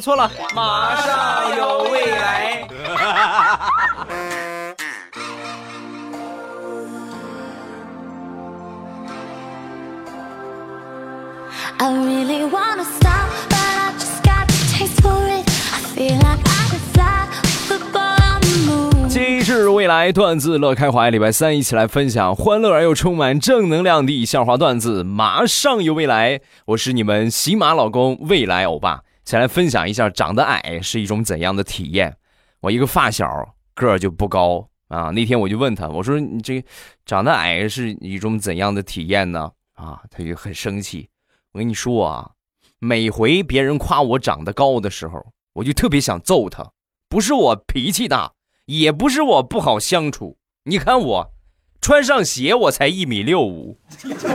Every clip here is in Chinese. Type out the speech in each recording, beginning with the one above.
错了，马上有未来。机智未来段子乐开怀，礼拜三一起来分享欢乐而又充满正能量的笑话段子，马上有未来。我是你们喜马老公未来欧巴。先来分享一下长得矮是一种怎样的体验。我一个发小个儿就不高啊，那天我就问他，我说你这长得矮是一种怎样的体验呢？啊，他就很生气。我跟你说啊，每回别人夸我长得高的时候，我就特别想揍他。不是我脾气大，也不是我不好相处。你看我，穿上鞋我才一米六五，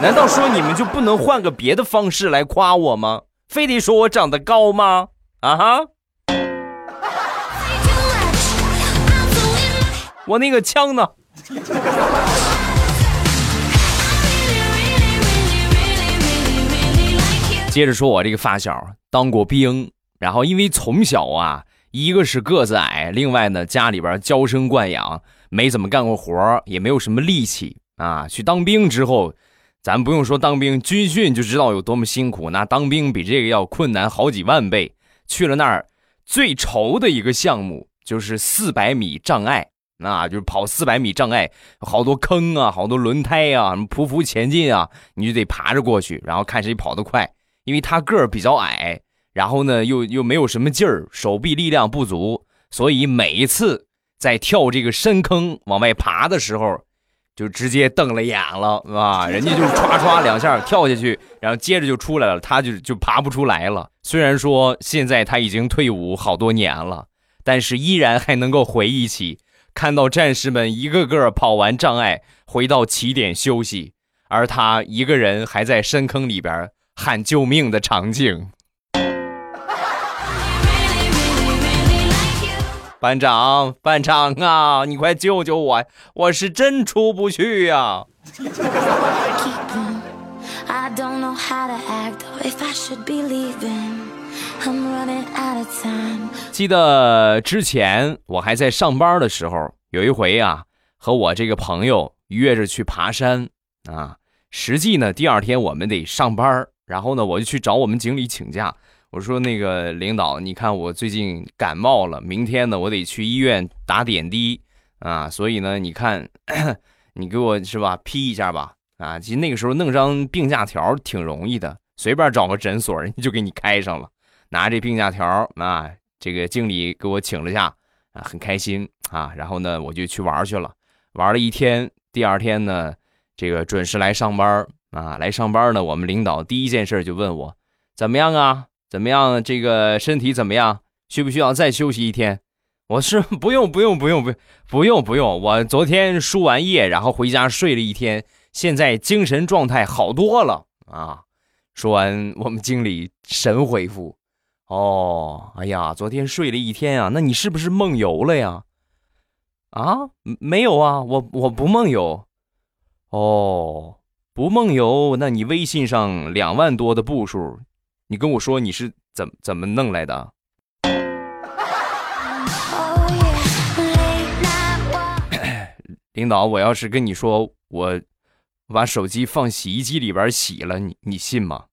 难道说你们就不能换个别的方式来夸我吗？非得说我长得高吗？啊哈！我那个枪呢？接着说，我这个发小当过兵，然后因为从小啊，一个是个子矮，另外呢家里边娇生惯养，没怎么干过活也没有什么力气啊。去当兵之后，咱不用说当兵，军训就知道有多么辛苦。那当兵比这个要困难好几万倍。去了那儿，最愁的一个项目就是四百米障碍。那就是跑四百米障碍，好多坑啊，好多轮胎啊，什么匍匐前进啊，你就得爬着过去，然后看谁跑得快。因为他个儿比较矮，然后呢又又没有什么劲儿，手臂力量不足，所以每一次在跳这个深坑往外爬的时候，就直接瞪了眼了，啊，人家就唰唰两下跳下去，然后接着就出来了，他就就爬不出来了。虽然说现在他已经退伍好多年了，但是依然还能够回忆起看到战士们一个个跑完障碍回到起点休息，而他一个人还在深坑里边喊救命的场景。班长，班长啊，你快救救我！我是真出不去呀.记得之前我还在上班的时候，有一回啊，和我这个朋友约着去爬山啊。实际呢，第二天我们得上班，然后呢，我就去找我们经理请假。我说那个领导，你看我最近感冒了，明天呢我得去医院打点滴啊，所以呢，你看 你给我是吧批一下吧啊。其实那个时候弄张病假条挺容易的，随便找个诊所人家就给你开上了。拿这病假条啊，这个经理给我请了假啊，很开心啊。然后呢，我就去玩去了，玩了一天。第二天呢，这个准时来上班啊，来上班呢，我们领导第一件事就问我怎么样啊？怎么样？这个身体怎么样？需不需要再休息一天？我是不用，不用，不用，不，不用，不用。我昨天输完液，然后回家睡了一天，现在精神状态好多了啊。说完，我们经理神回复。哦，哎呀，昨天睡了一天啊，那你是不是梦游了呀？啊，没有啊，我我不梦游。哦，不梦游，那你微信上两万多的步数，你跟我说你是怎怎么弄来的？Oh. 领导，我要是跟你说我把手机放洗衣机里边洗了，你你信吗.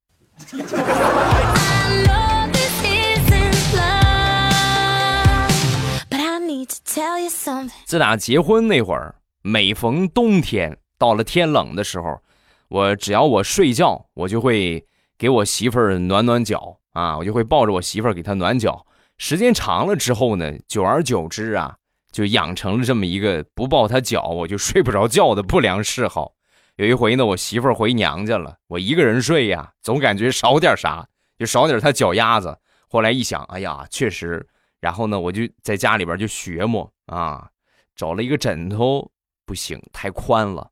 自打结婚那会儿，每逢冬天到了天冷的时候，我只要我睡觉，我就会给我媳妇儿暖暖脚啊，我就会抱着我媳妇儿给她暖脚。时间长了之后呢，久而久之啊，就养成了这么一个不抱她脚我就睡不着觉的不良嗜好。有一回呢，我媳妇儿回娘家了，我一个人睡呀，总感觉少点啥，就少点她脚丫子。后来一想，哎呀，确实，然后呢，我就在家里边就学摸啊，找了一个枕头，不行，太宽了。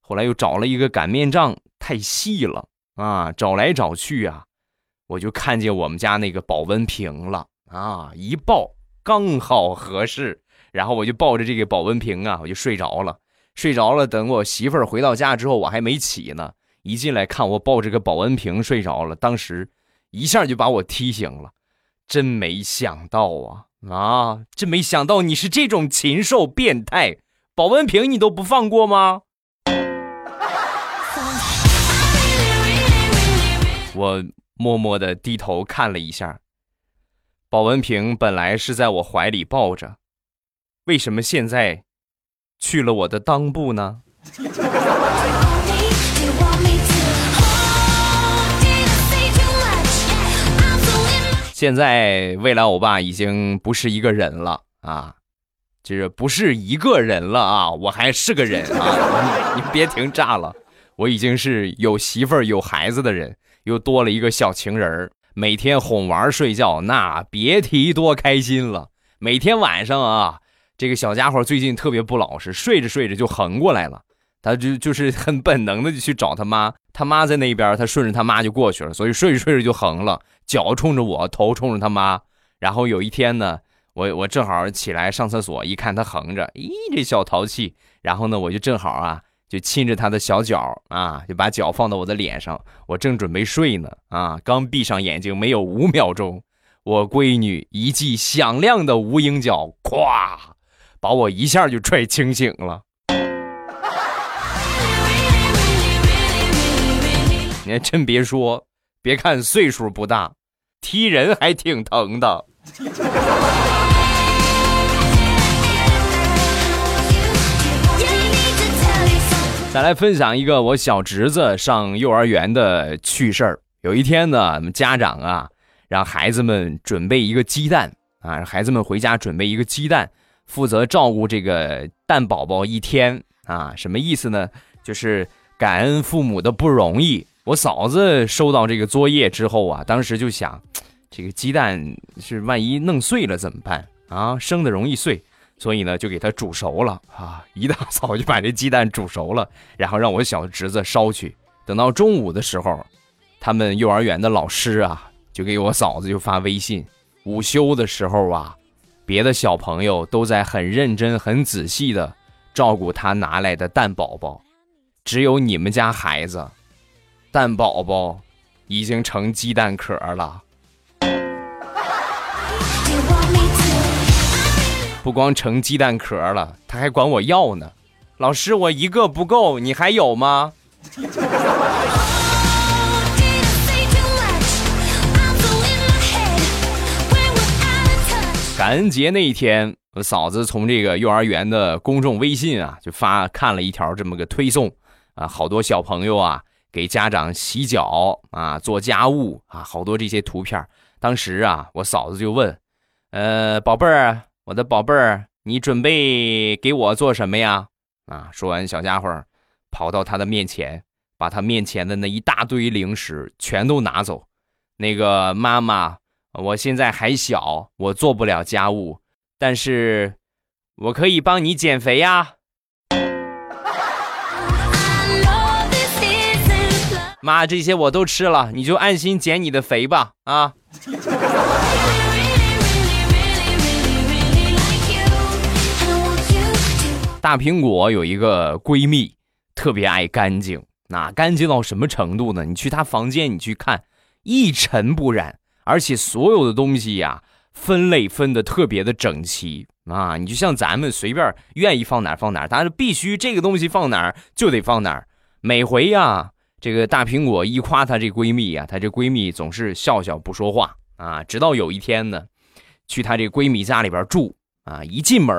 后来又找了一个擀面杖，太细了啊，找来找去啊，我就看见我们家那个保温瓶了啊，一抱刚好合适，然后我就抱着这个保温瓶啊，我就睡着了。睡着了，等我媳妇儿回到家之后，我还没起呢，一进来看我抱着个保温瓶睡着了，当时一下就把我踢醒了。真没想到啊啊！真没想到你是这种禽兽变态，保温瓶你都不放过吗？我默默的低头看了一下，保温瓶本来是在我怀里抱着，为什么现在去了我的裆部呢？现在未来欧巴已经不是一个人了啊，就是不是一个人了啊，我还是个人啊，你你别听炸了，我已经是有媳妇儿有孩子的人，又多了一个小情人儿，每天哄玩睡觉，那别提多开心了。每天晚上啊，这个小家伙最近特别不老实，睡着睡着就横过来了。他就就是很本能的就去找他妈，他妈在那边，他顺着他妈就过去了，所以睡着睡着就横了，脚冲着我，头冲着他妈。然后有一天呢，我我正好起来上厕所，一看他横着，咦，这小淘气。然后呢，我就正好啊，就亲着他的小脚啊，就把脚放到我的脸上，我正准备睡呢，啊，刚闭上眼睛没有五秒钟，我闺女一记响亮的无影脚，咵，把我一下就踹清醒了。你还真别说，别看岁数不大，踢人还挺疼的。再来分享一个我小侄子上幼儿园的趣事儿。有一天呢，家长啊让孩子们准备一个鸡蛋啊，让孩子们回家准备一个鸡蛋，负责照顾这个蛋宝宝一天啊。什么意思呢？就是感恩父母的不容易。我嫂子收到这个作业之后啊，当时就想，这个鸡蛋是万一弄碎了怎么办啊？生的容易碎，所以呢就给它煮熟了啊。一大早就把这鸡蛋煮熟了，然后让我小侄子烧去。等到中午的时候，他们幼儿园的老师啊就给我嫂子就发微信，午休的时候啊，别的小朋友都在很认真、很仔细的照顾他拿来的蛋宝宝，只有你们家孩子。蛋宝宝已经成鸡蛋壳了，不光成鸡蛋壳了，他还管我要呢。老师，我一个不够，你还有吗？感恩节那一天，我嫂子从这个幼儿园的公众微信啊，就发看了一条这么个推送啊，好多小朋友啊。给家长洗脚啊，做家务啊，好多这些图片。当时啊，我嫂子就问：“呃，宝贝儿，我的宝贝儿，你准备给我做什么呀？”啊，说完，小家伙跑到他的面前，把他面前的那一大堆零食全都拿走。那个妈妈，我现在还小，我做不了家务，但是我可以帮你减肥呀。妈，这些我都吃了，你就安心减你的肥吧啊！大苹果有一个闺蜜，特别爱干净，那干净到什么程度呢？你去她房间，你去看，一尘不染，而且所有的东西呀，分类分的特别的整齐啊！你就像咱们随便愿意放哪放哪，但是必须这个东西放哪儿就得放哪儿，每回呀。这个大苹果一夸她这闺蜜啊，她这闺蜜总是笑笑不说话啊。直到有一天呢，去她这闺蜜家里边住啊，一进门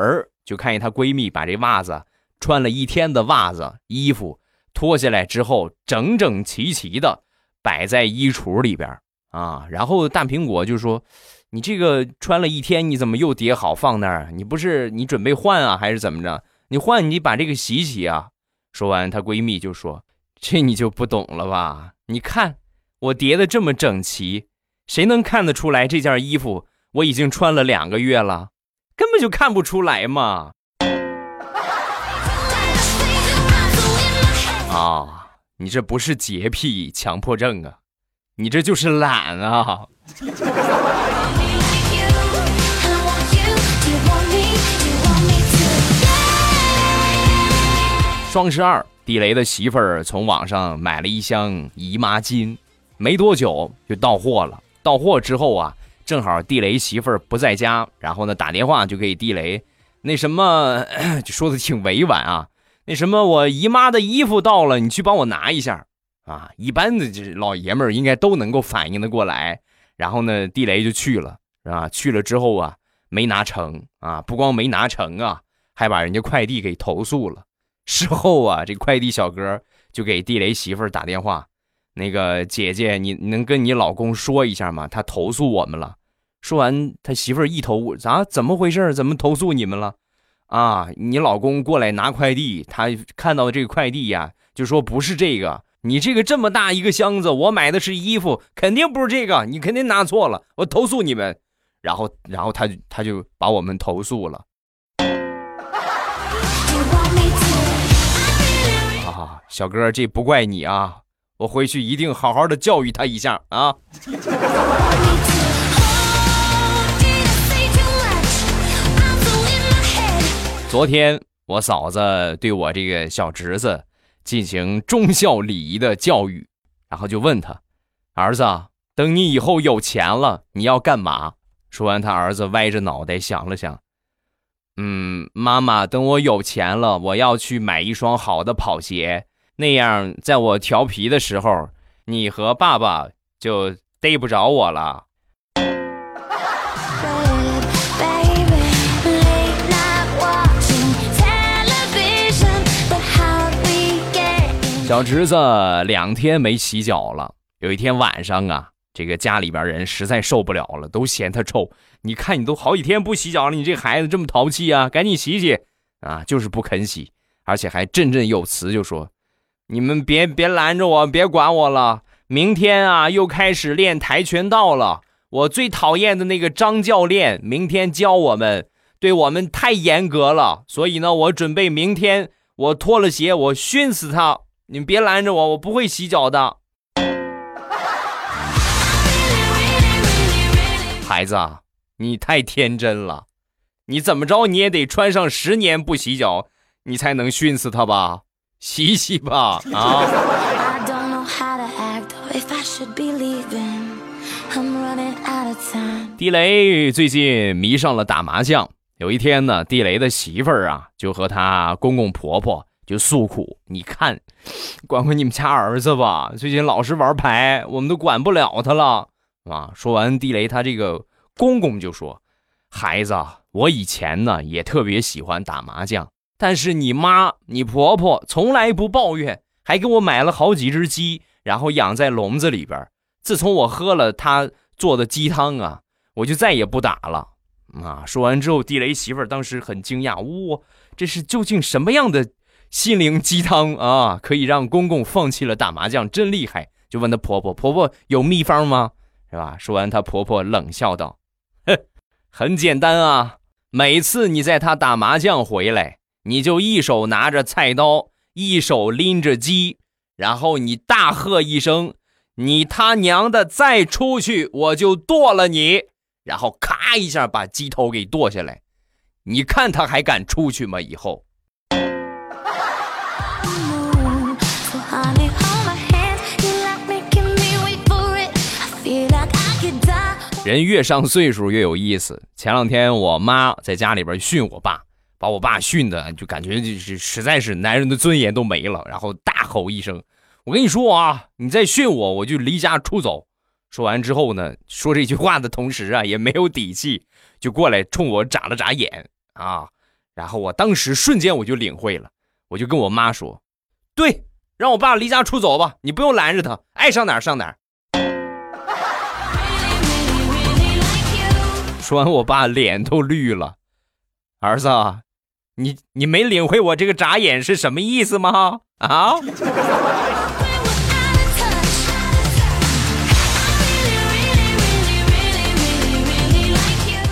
就看见她闺蜜把这袜子穿了一天的袜子衣服脱下来之后，整整齐齐的摆在衣橱里边啊。然后大苹果就说：“你这个穿了一天，你怎么又叠好放那儿？你不是你准备换啊，还是怎么着？你换你把这个洗洗啊。”说完，她闺蜜就说。这你就不懂了吧？你看我叠的这么整齐，谁能看得出来这件衣服我已经穿了两个月了？根本就看不出来嘛！啊，你这不是洁癖、强迫症啊，你这就是懒啊！双十二。地雷的媳妇儿从网上买了一箱姨妈巾，没多久就到货了。到货之后啊，正好地雷媳妇儿不在家，然后呢打电话就给地雷，那什么 就说的挺委婉啊，那什么我姨妈的衣服到了，你去帮我拿一下啊。一般的这老爷们儿应该都能够反应的过来，然后呢地雷就去了，是吧？去了之后啊没拿成啊，不光没拿成啊，还把人家快递给投诉了。事后啊这快递小哥就给地雷媳妇儿打电话。那个姐姐，你能跟你老公说一下吗？他投诉我们了。说完，他媳妇儿一头雾，咋？怎么回事？怎么投诉你们了？啊，你老公过来拿快递，他看到这个快递呀，就说不是这个。你这个这么大一个箱子，我买的是衣服，肯定不是这个，你肯定拿错了，我投诉你们。然后，然后他他就把我们投诉了。啊，小哥，这不怪你啊。我回去一定好好的教育他一下啊！昨天我嫂子对我这个小侄子进行忠孝礼仪的教育，然后就问他：“儿子，等你以后有钱了，你要干嘛？”说完，他儿子歪着脑袋想了想：“嗯，妈妈，等我有钱了，我要去买一双好的跑鞋。”那样，在我调皮的时候，你和爸爸就逮不着我了。小侄子两天没洗脚了。有一天晚上啊，这个家里边人实在受不了了，都嫌他臭。你看，你都好几天不洗脚了，你这孩子这么淘气啊，赶紧洗洗啊！就是不肯洗，而且还振振有词，就说。你们别别拦着我，别管我了。明天啊，又开始练跆拳道了。我最讨厌的那个张教练，明天教我们，对我们太严格了。所以呢，我准备明天我脱了鞋，我训死他。你们别拦着我，我不会洗脚的。孩子，你太天真了。你怎么着，你也得穿上十年不洗脚，你才能训死他吧。洗洗吧，啊！地雷最近迷上了打麻将。有一天呢，地雷的媳妇儿啊，就和他公公婆婆就诉苦：“你看，管管你们家儿子吧，最近老是玩牌，我们都管不了他了。”啊！说完，地雷他这个公公就说：“孩子，我以前呢也特别喜欢打麻将。”但是你妈、你婆婆从来不抱怨，还给我买了好几只鸡，然后养在笼子里边。自从我喝了她做的鸡汤啊，我就再也不打了。啊！说完之后，地雷媳妇儿当时很惊讶，哇，这是究竟什么样的心灵鸡汤啊，可以让公公放弃了打麻将？真厉害！就问她婆婆，婆婆有秘方吗？是吧？说完，她婆婆冷笑道：“哼，很简单啊，每次你在她打麻将回来。”你就一手拿着菜刀，一手拎着鸡，然后你大喝一声：“你他娘的再出去，我就剁了你！”然后咔一下把鸡头给剁下来，你看他还敢出去吗？以后。人越上岁数越有意思。前两天我妈在家里边训我爸。把我爸训的，就感觉就是实在是男人的尊严都没了，然后大吼一声：“我跟你说啊，你再训我，我就离家出走。”说完之后呢，说这句话的同时啊，也没有底气，就过来冲我眨了眨眼啊。然后我当时瞬间我就领会了，我就跟我妈说：“对，让我爸离家出走吧，你不用拦着他，爱上哪儿上哪儿。”说完，我爸脸都绿了，儿子。你你没领会我这个眨眼是什么意思吗？啊！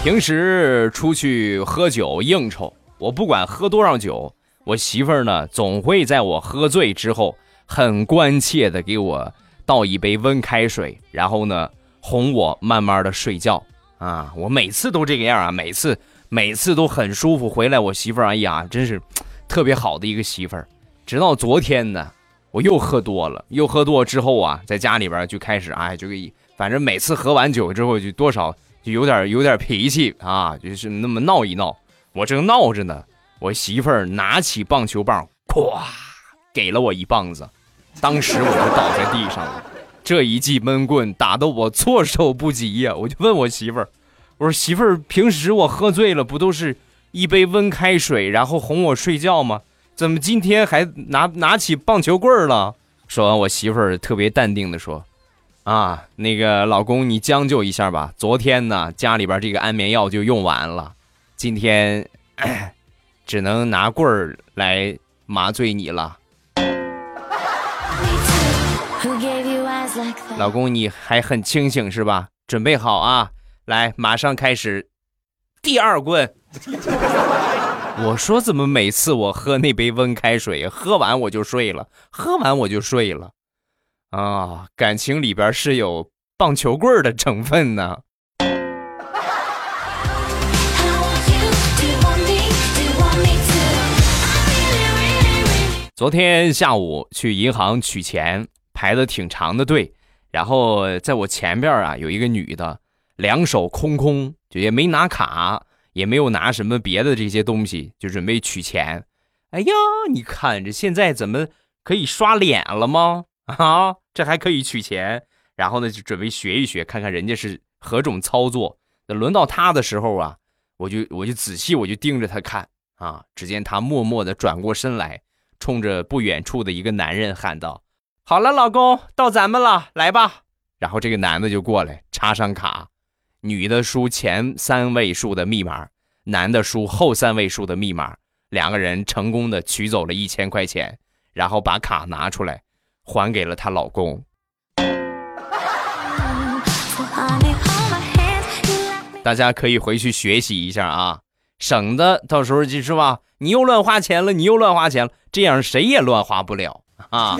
平时出去喝酒应酬，我不管喝多少酒，我媳妇儿呢总会在我喝醉之后，很关切的给我倒一杯温开水，然后呢哄我慢慢的睡觉啊！我每次都这个样啊，每次。每次都很舒服，回来我媳妇儿，哎呀，真是特别好的一个媳妇儿。直到昨天呢，我又喝多了，又喝多之后啊，在家里边就开始，哎，就给反正每次喝完酒之后，就多少就有点有点脾气啊，就是那么闹一闹。我正闹着呢，我媳妇儿拿起棒球棒，咵，给了我一棒子，当时我就倒在地上了。这一记闷棍打得我措手不及呀！我就问我媳妇儿，我说媳妇儿，平时我喝醉了不都是一杯温开水，然后哄我睡觉吗？怎么今天还拿拿起棒球棍了？说完，我媳妇儿特别淡定的说：“啊，那个老公，你将就一下吧。昨天呢，家里边这个安眠药就用完了。”今天 只能拿棍儿来麻醉你了，老公你还很清醒是吧？准备好啊，来，马上开始第二棍。我说怎么每次我喝那杯温开水，喝完我就睡了，喝完我就睡了，啊，感情里边是有棒球棍的成分呢。昨天下午去银行取钱，排的挺长的队，然后在我前边啊有一个女的，两手空空，就也没拿卡，也没有拿什么别的这些东西，就准备取钱。哎呀，你看这现在怎么可以刷脸了吗？啊，这还可以取钱？然后呢，就准备学一学，看看人家是何种操作。那轮到他的时候啊，我就我就仔细我就盯着他看啊，只见他默默的转过身来。冲着不远处的一个男人喊道：“好了，老公，到咱们了，来吧。”然后这个男的就过来插上卡，女的输前三位数的密码，男的输后三位数的密码，两个人成功的取走了一千块钱，然后把卡拿出来还给了她老公。大家可以回去学习一下啊。省得到时候就是吧，你又乱花钱了，你又乱花钱了，这样谁也乱花不了啊。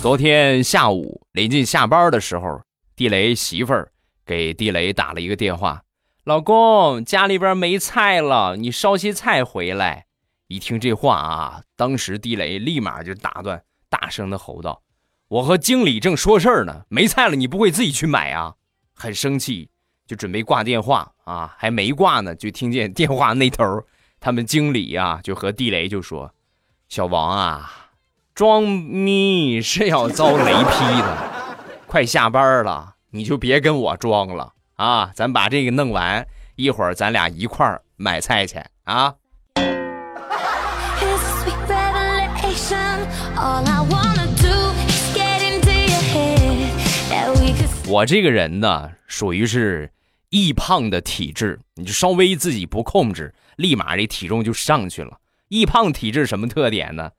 昨天下午临近下班的时候，地雷媳妇儿给地雷打了一个电话：“老公，家里边没菜了，你烧些菜回来。”一听这话啊，当时地雷立马就打断，大声的吼道。我和经理正说事儿呢，没菜了，你不会自己去买啊？很生气，就准备挂电话啊，还没挂呢，就听见电话那头他们经理啊就和地雷就说：“小王啊，装咪是要遭雷劈的，快下班了，你就别跟我装了啊，咱把这个弄完，一会儿咱俩一块儿买菜去啊。”我这个人呢，属于是易胖的体质，你就稍微自己不控制，立马这体重就上去了。易胖体质什么特点呢？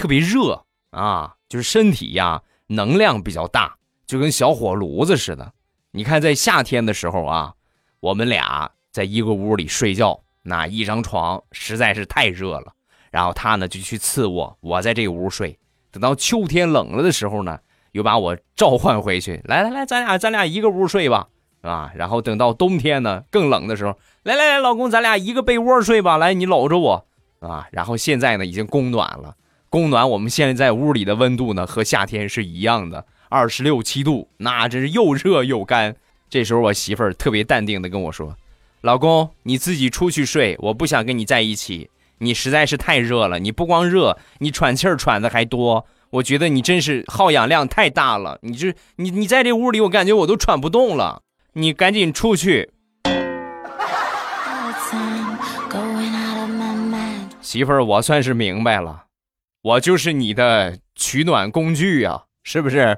特别热啊，就是身体呀能量比较大，就跟小火炉子似的。你看在夏天的时候啊，我们俩在一个屋里睡觉，那一张床实在是太热了，然后他呢就去次卧，我在这个屋睡。等到秋天冷了的时候呢。又把我召唤回去，来来来，咱俩咱俩一个屋睡吧，啊，然后等到冬天呢更冷的时候，来来来，老公，咱俩一个被窝睡吧，来你搂着我，啊，然后现在呢已经供暖了，供暖，我们现在在屋里的温度呢和夏天是一样的，二十六七度，那真是又热又干。这时候我媳妇儿特别淡定的跟我说：“老公，你自己出去睡，我不想跟你在一起，你实在是太热了，你不光热，你喘气儿喘的还多。”我觉得你真是耗氧量太大了，你这你你在这屋里，我感觉我都喘不动了。你赶紧出去。媳妇儿，我算是明白了，我就是你的取暖工具啊，是不是？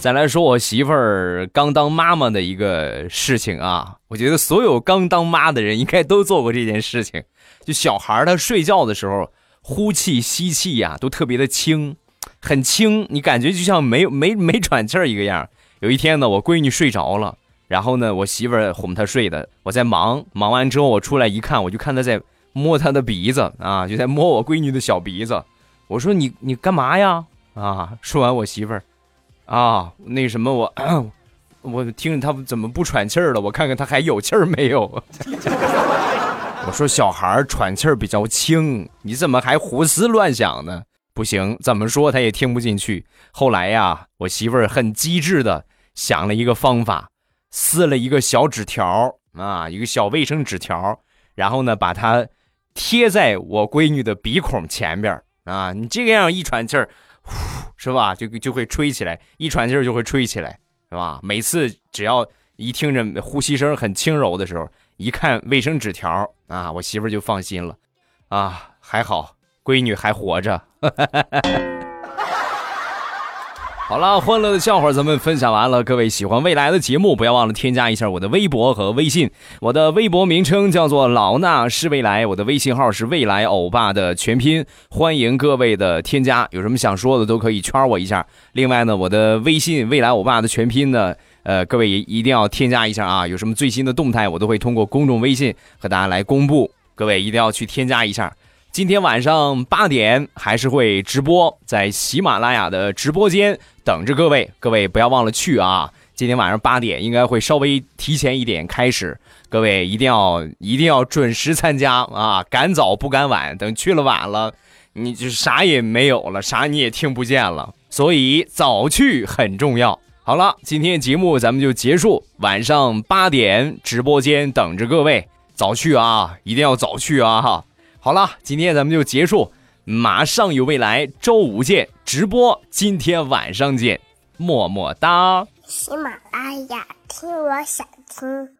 再来说我媳妇儿刚当妈妈的一个事情啊，我觉得所有刚当妈的人应该都做过这件事情。就小孩他睡觉的时候，呼气吸气呀都特别的轻，很轻，你感觉就像没没没喘气儿一个样。有一天呢，我闺女睡着了，然后呢，我媳妇儿哄她睡的，我在忙，忙完之后我出来一看，我就看她在摸她的鼻子啊，就在摸我闺女的小鼻子。我说你你干嘛呀？啊，说完我媳妇儿。啊，那什么我，我听着他怎么不喘气儿了？我看看他还有气儿没有。我说小孩喘气儿比较轻，你怎么还胡思乱想呢？不行，怎么说他也听不进去。后来呀，我媳妇儿很机智的想了一个方法，撕了一个小纸条啊，一个小卫生纸条，然后呢，把它贴在我闺女的鼻孔前边啊。你这个样一喘气儿，呼，是吧？就就会吹起来，一喘气儿就会吹起来，是吧？每次只要一听着呼吸声很轻柔的时候，一看卫生纸条啊，我媳妇就放心了，啊，还好。闺女还活着，好了，欢乐的笑话咱们分享完了。各位喜欢未来的节目，不要忘了添加一下我的微博和微信。我的微博名称叫做老衲是未来，我的微信号是未来欧巴的全拼。欢迎各位的添加，有什么想说的都可以圈我一下。另外呢，我的微信未来欧巴的全拼呢，呃，各位也一定要添加一下啊。有什么最新的动态，我都会通过公众微信和大家来公布。各位一定要去添加一下。今天晚上八点还是会直播，在喜马拉雅的直播间等着各位，各位不要忘了去啊！今天晚上八点应该会稍微提前一点开始，各位一定要一定要准时参加啊！赶早不赶晚，等去了晚了，你就啥也没有了，啥你也听不见了，所以早去很重要。好了，今天节目咱们就结束，晚上八点直播间等着各位，早去啊，一定要早去啊哈！好了，今天咱们就结束，马上有未来，周五见直播，今天晚上见，么么哒。喜马拉雅听，我想听。